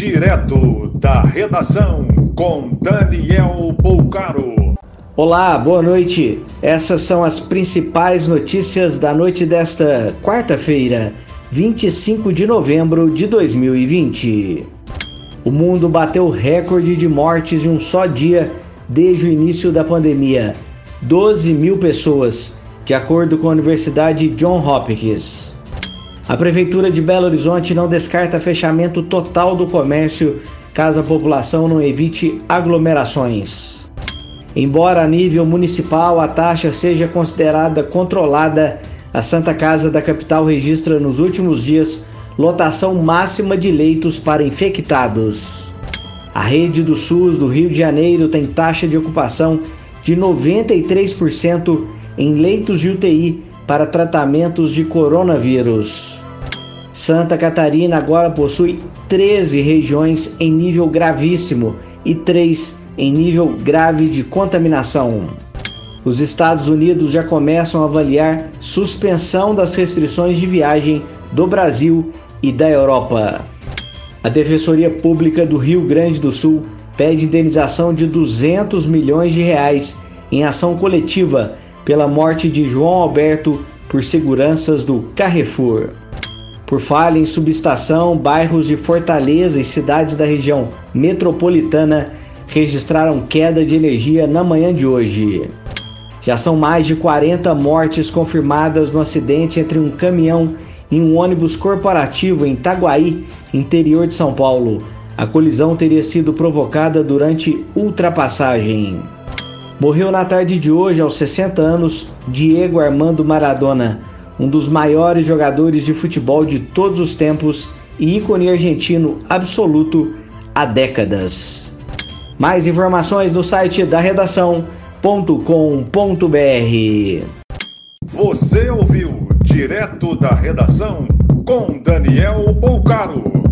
Direto da redação com Daniel Poucaro. Olá, boa noite. Essas são as principais notícias da noite desta quarta-feira, 25 de novembro de 2020. O mundo bateu recorde de mortes em um só dia desde o início da pandemia: 12 mil pessoas, de acordo com a Universidade John Hopkins. A Prefeitura de Belo Horizonte não descarta fechamento total do comércio caso a população não evite aglomerações. Embora a nível municipal a taxa seja considerada controlada, a Santa Casa da capital registra nos últimos dias lotação máxima de leitos para infectados. A rede do SUS do Rio de Janeiro tem taxa de ocupação de 93% em leitos de UTI para tratamentos de coronavírus. Santa Catarina agora possui 13 regiões em nível gravíssimo e 3 em nível grave de contaminação. Os Estados Unidos já começam a avaliar suspensão das restrições de viagem do Brasil e da Europa. A Defensoria Pública do Rio Grande do Sul pede indenização de 200 milhões de reais em ação coletiva pela morte de João Alberto por seguranças do Carrefour. Por falha em subestação, bairros de Fortaleza e cidades da região metropolitana registraram queda de energia na manhã de hoje. Já são mais de 40 mortes confirmadas no acidente entre um caminhão e um ônibus corporativo em Itaguaí, interior de São Paulo. A colisão teria sido provocada durante ultrapassagem. Morreu na tarde de hoje, aos 60 anos, Diego Armando Maradona um dos maiores jogadores de futebol de todos os tempos e ícone argentino absoluto há décadas. Mais informações no site da redação.com.br. Você ouviu direto da redação com Daniel Bolcaro.